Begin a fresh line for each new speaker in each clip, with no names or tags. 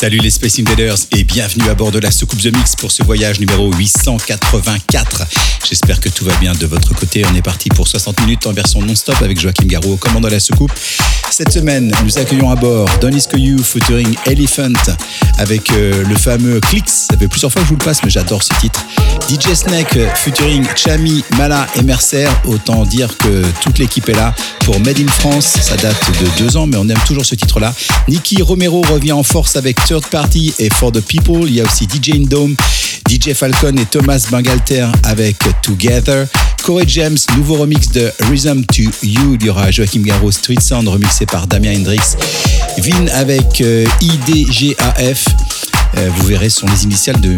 Salut les Space Invaders et bienvenue à bord de la soucoupe The Mix pour ce voyage numéro 884. J'espère que tout va bien de votre côté. On est parti pour 60 minutes en version non-stop avec Joachim Garraud, commandant la soucoupe. Cette semaine, nous accueillons à bord Don Isco featuring Elephant avec euh, le fameux Clicks. Ça fait plusieurs fois que je vous le passe, mais j'adore ce titre. DJ Snake featuring Chami, Mala et Mercer. Autant dire que toute l'équipe est là pour Made in France. Ça date de deux ans, mais on aime toujours ce titre-là. Nicky Romero revient en force avec Third Party et For the People. Il y a aussi DJ Indome, DJ Falcon et Thomas Bangalter avec Together. Corey James, nouveau remix de Rhythm to You. Il y aura Joachim Garraud Street Sound remixé par Damien Hendrix. Vin avec euh, IDGAF. Euh, vous verrez, ce sont les initiales de. de-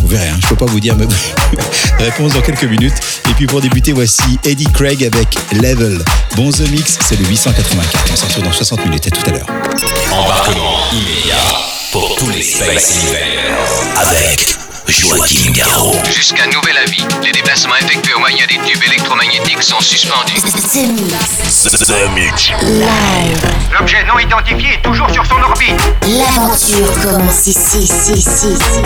vous verrez, hein, je ne peux pas vous dire, mais réponse dans quelques minutes. Et puis pour débuter, voici Eddie Craig avec Level. Bon Mix, c'est le 884. On se dans 60 minutes. À tout à l'heure.
Embarquement immédiat pour tous les Space Invaders. Avec Joachim Garraud.
Jusqu'à nouvel avis, les déplacements effectués au moyen des tubes électromagnétiques sont suspendus.
The Mix.
The Mix.
Live.
L'objet non identifié est toujours sur son orbite.
L'aventure commence ici, ici, ici, ici.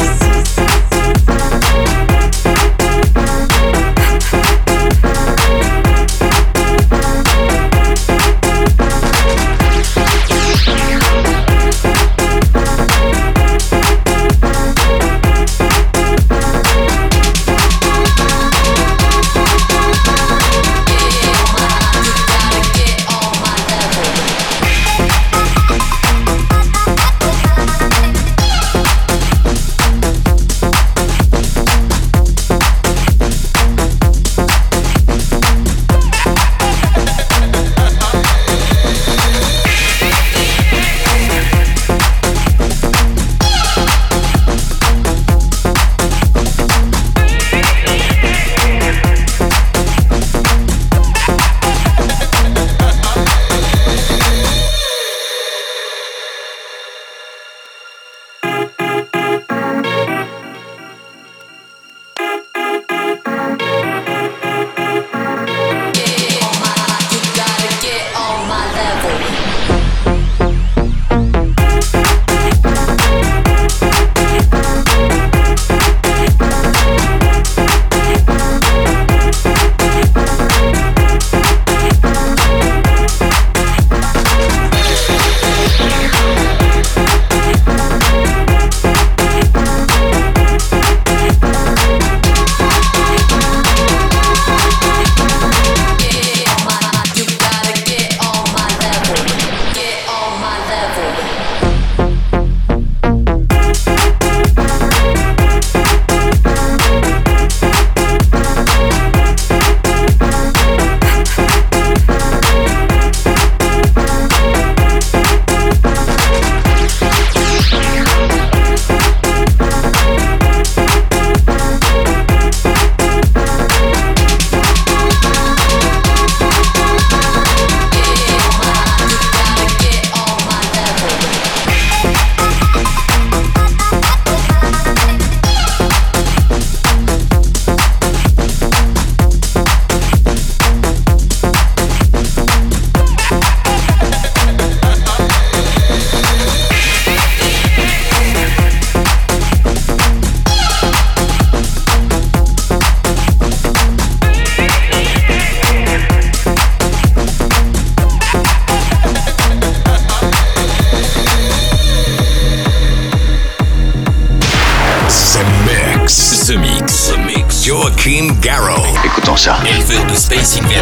Éleveur de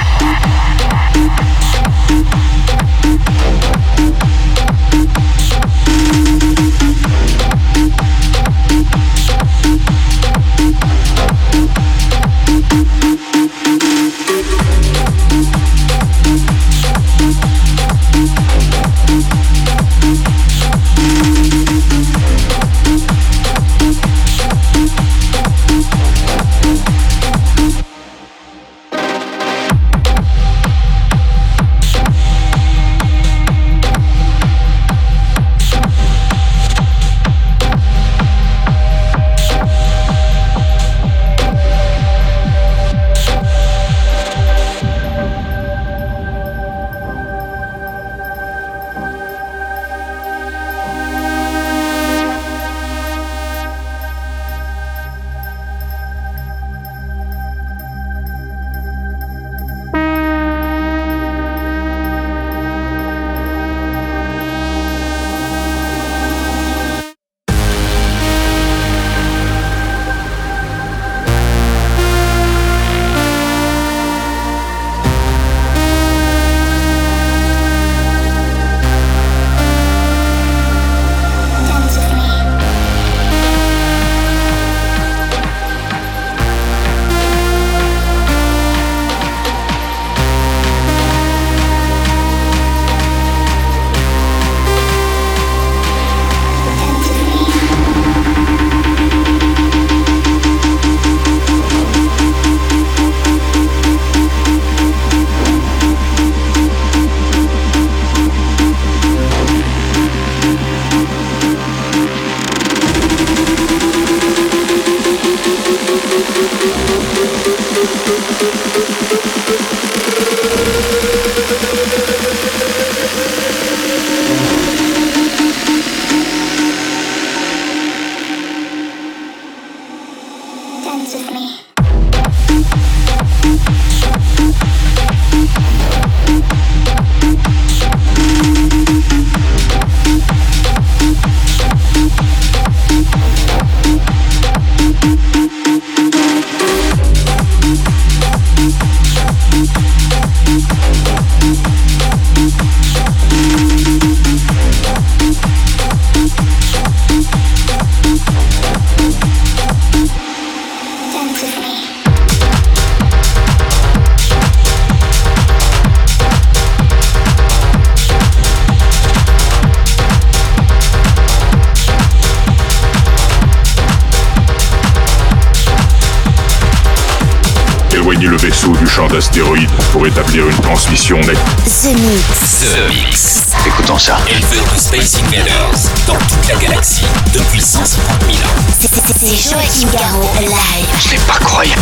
Pour établir une transmission nette.
The Mix.
The Mix.
Écoutons ça.
Éleveur de Space Invaders dans toute la galaxie depuis 150 000 ans.
C'est Joachim Garraud live.
C'est pas croyable.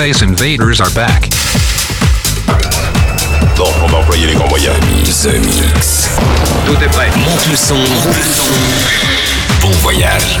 Space Invaders are back.
Bon, on va employer les grands moyens.
The Mix.
Tout est prêt.
Monte le son. Bon voyage.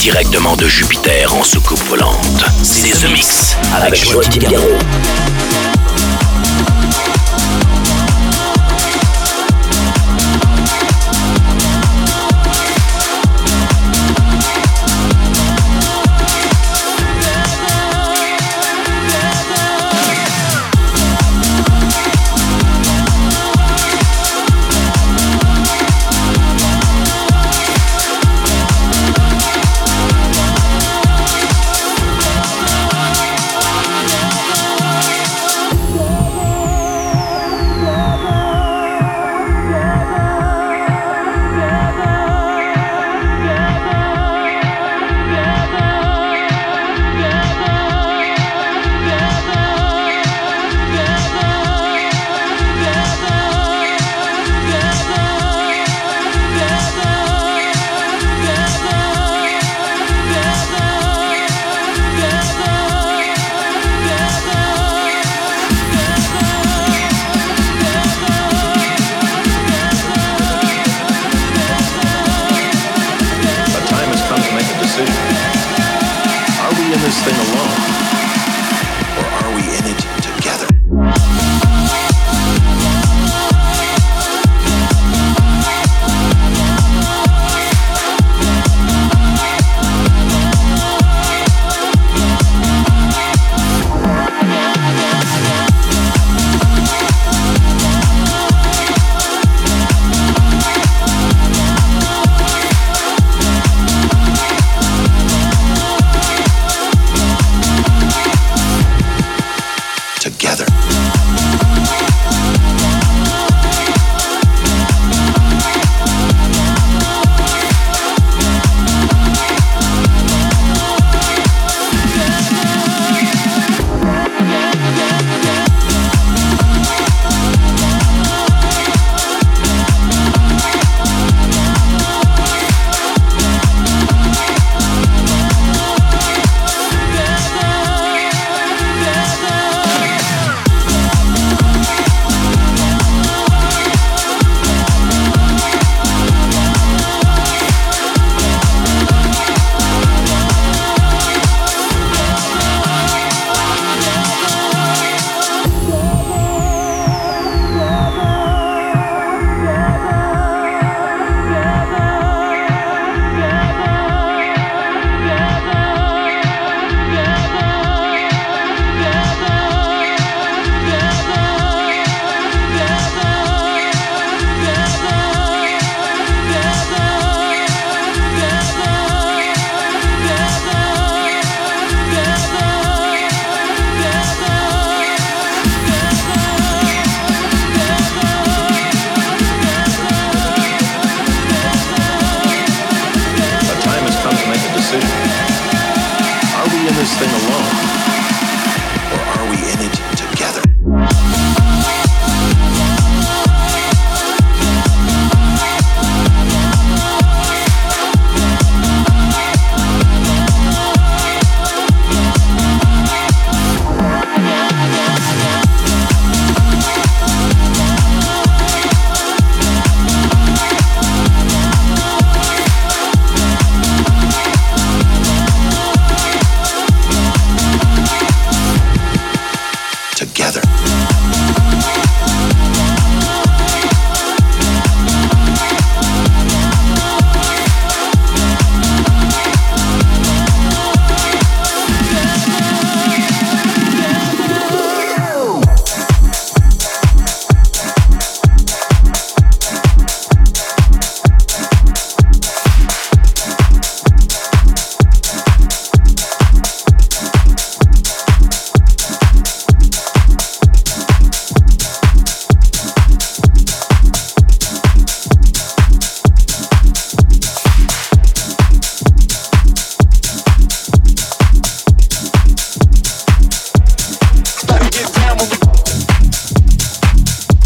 directement de Jupiter en soucoupe volante. C'est The Mix avec Joachim Garraud.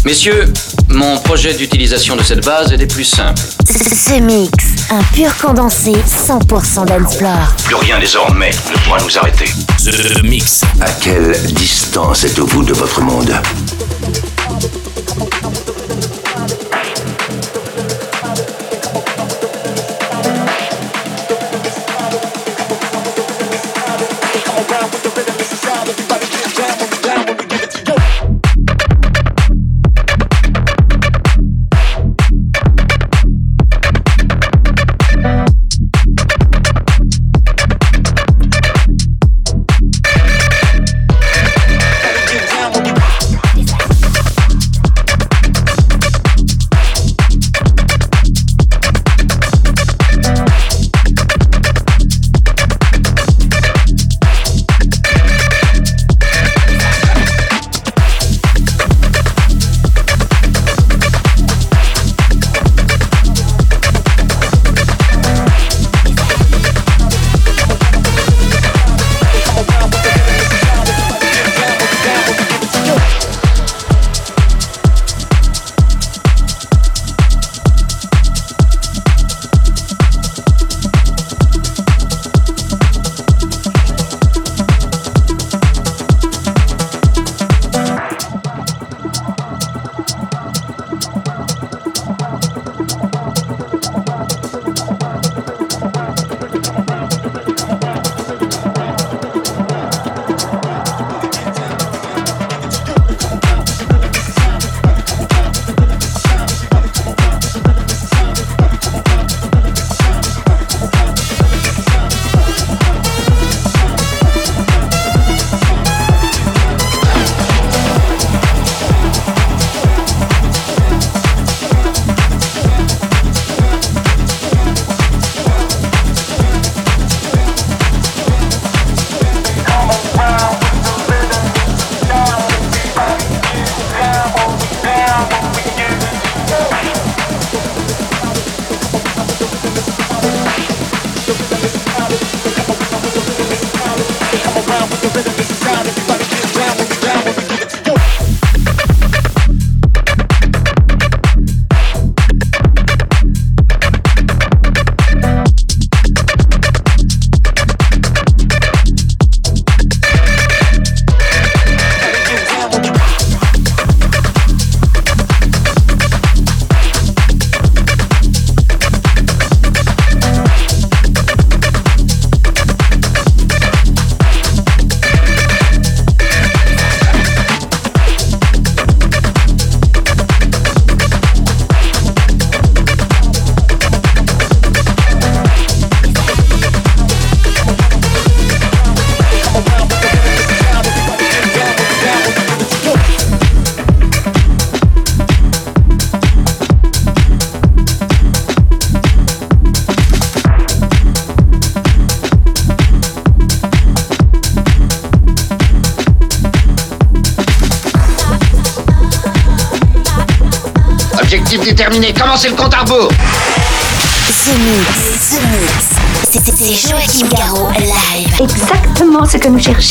Messieurs, mon projet d'utilisation de cette base est des plus simples.
Ce mix, un pur condensé 100% d'Ensplore.
Plus rien désormais ne pourra nous arrêter. The Mix.
À quelle distance êtes-vous de votre monde?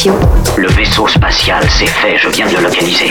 Le
vaisseau spatial, c'est fait, je viens de le localiser.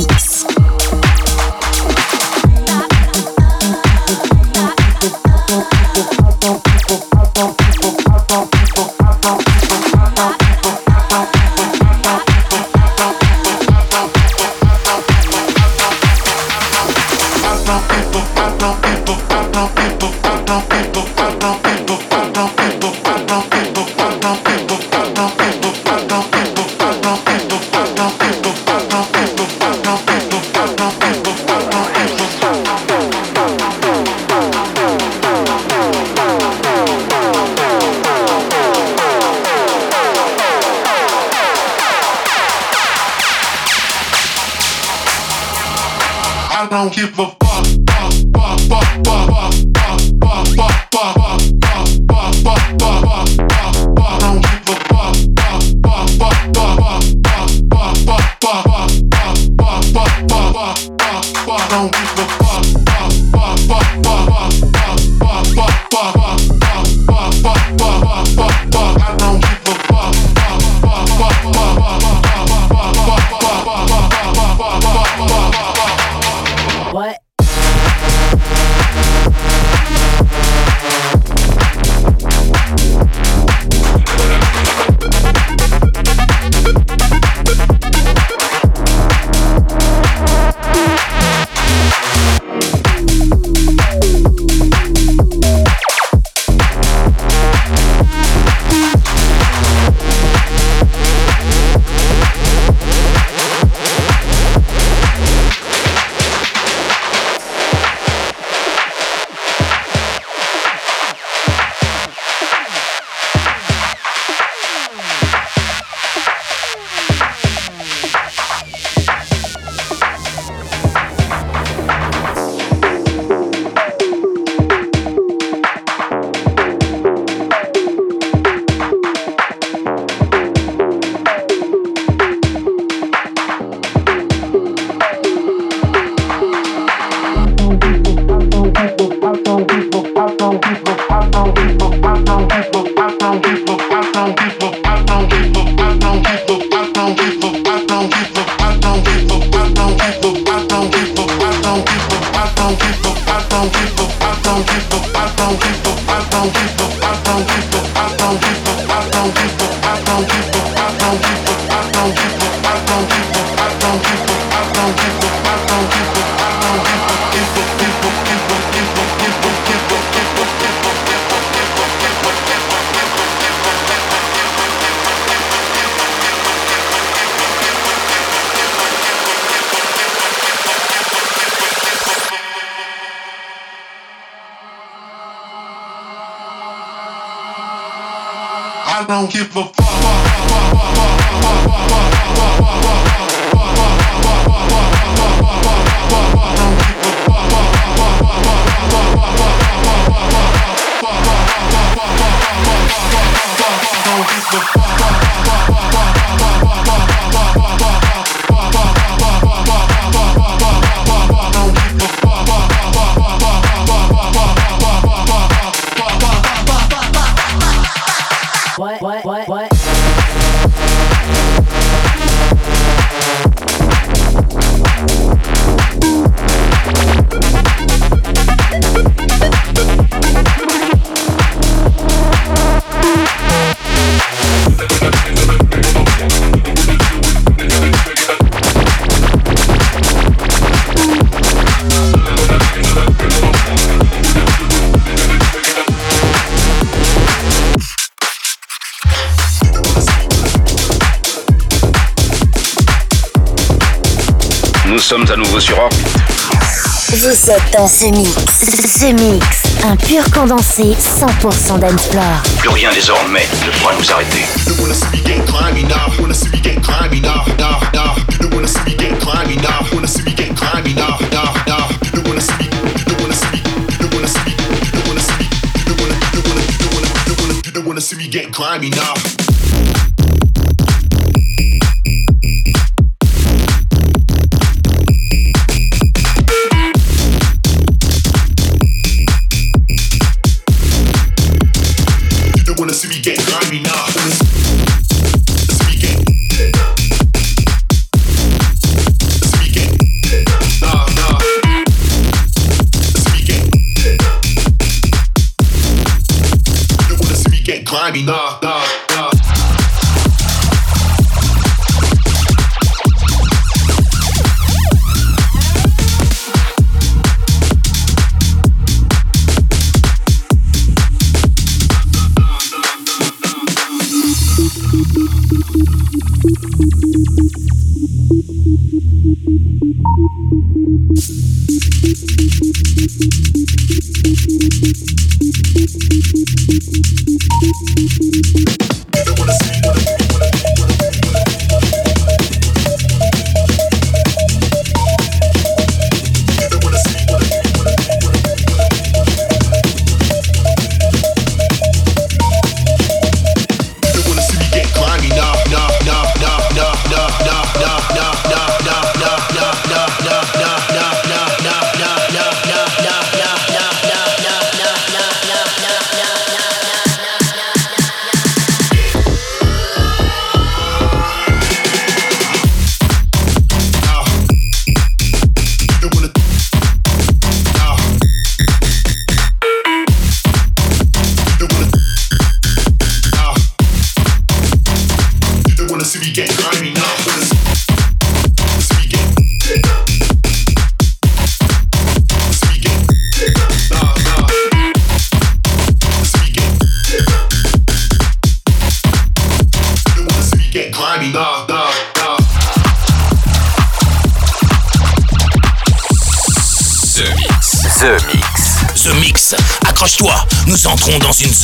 Vous êtes dans ce mix. Ce mix, un pur condensé 100% d'Ensplore.
Plus rien désormais ne pourra nous arrêter.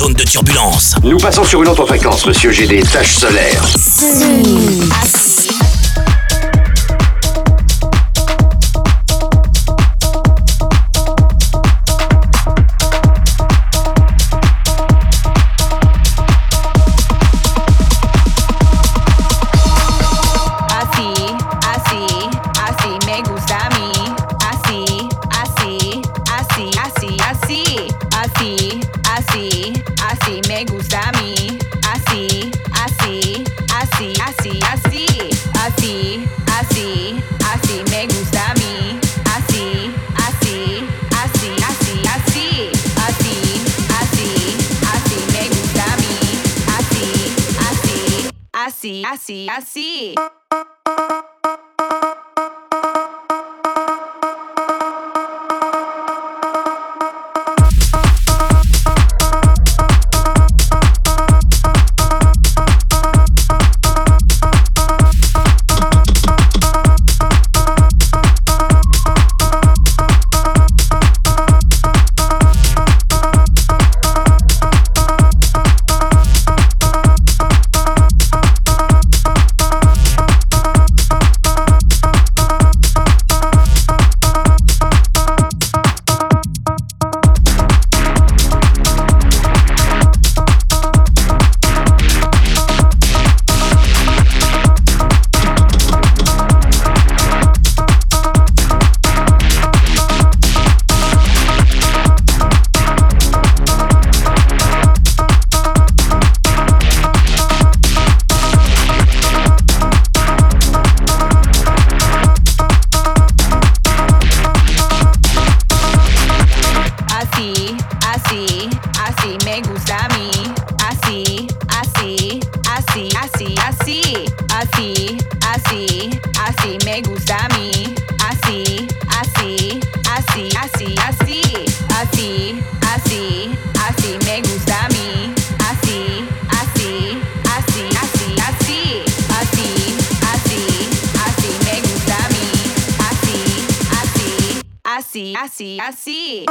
Zone de turbulence.
Nous passons sur une autre fréquence, monsieur. J'ai des taches solaires.
así, así, así me gusta a mí, así, así,
así, así, así,
así, así, así me gusta a mí, así, así, así, así, así, así, así, así me gusta a mí, así, así, así, así, así.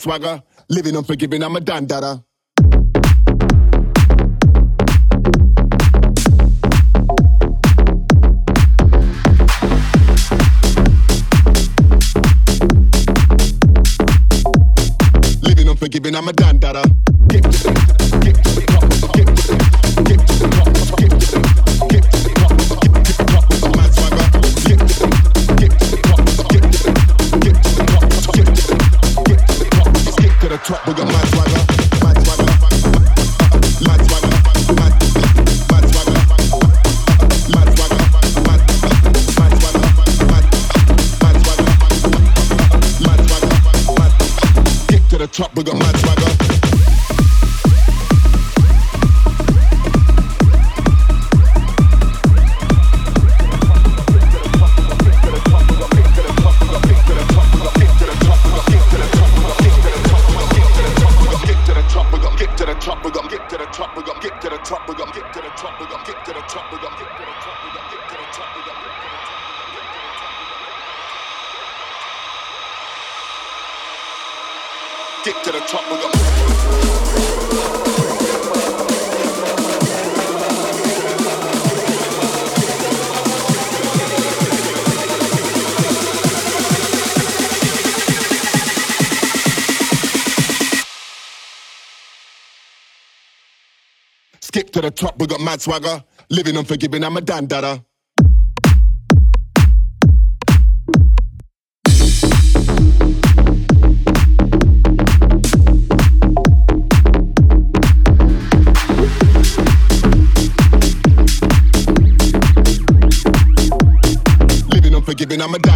swagger. Living unforgiving, I'm a dandada. To the top,
we got mad swagger. Living unforgiving, I'm a dandada. I'm a
die.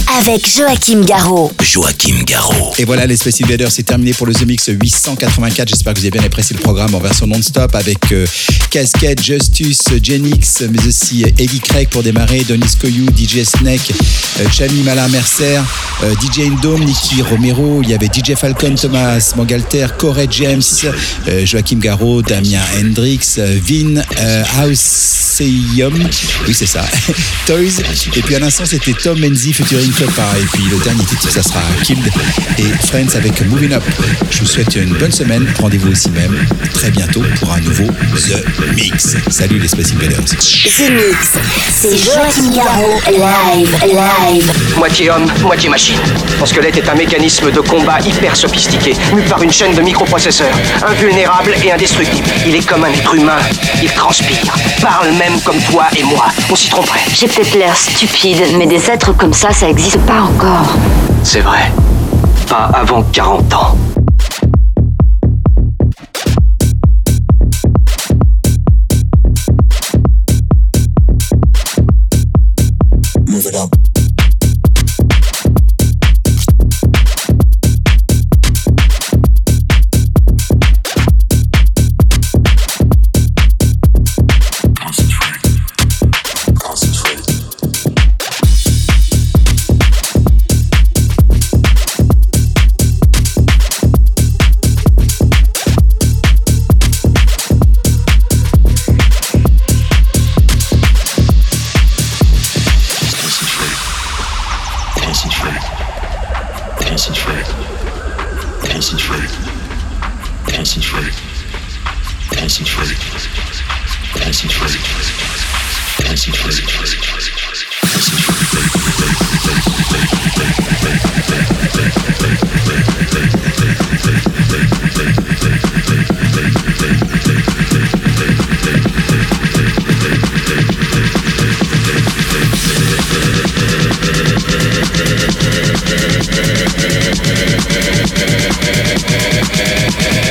Avec Joachim Garraud.
Joachim Garraud.
Et voilà, les Space Invaders, c'est terminé pour le The Mix 884. J'espère que vous avez bien apprécié le programme en version non-stop avec euh, Casquette, Justus, Genix, mais aussi Eddie Craig pour démarrer, Donis Koyou, DJ Snake, euh, Chami Mala Mercer, euh, DJ Indome, Nicky Romero, il y avait DJ Falcon, Thomas Mangalter, Corey James, euh, Joachim Garraud, Damien Hendrix, euh, Vin euh, Hauseum, oui c'est ça, Toys, et puis à l'instant c'était Tom Menzi featuring Et puis le dernier titre ça sera Killed et Friends avec Moving Up. Je vous souhaite une bonne semaine, rendez-vous aussi même très bientôt pour un nouveau The Mix. Salut les Space Invaders.
The Mix, c'est Joachim Garraud, live, live.
Moitié homme, moitié machine. Son squelette est un mécanisme de combat hyper sophistiqué, mu par une chaîne de microprocesseurs, invulnérable et indestructible. Il est comme un être humain, il transpire, parle même comme toi et moi. On s'y tromperait.
J'ai peut-être l'air stupide, mais des êtres comme ça, ça existe pas encore.
C'est vrai. Pas avant 40 ans.
Move it up. Concentrate.
Concentrate. Concentrate. Concentrate. Concentrate. Concentrate. Concentrate. Concentrate. ♪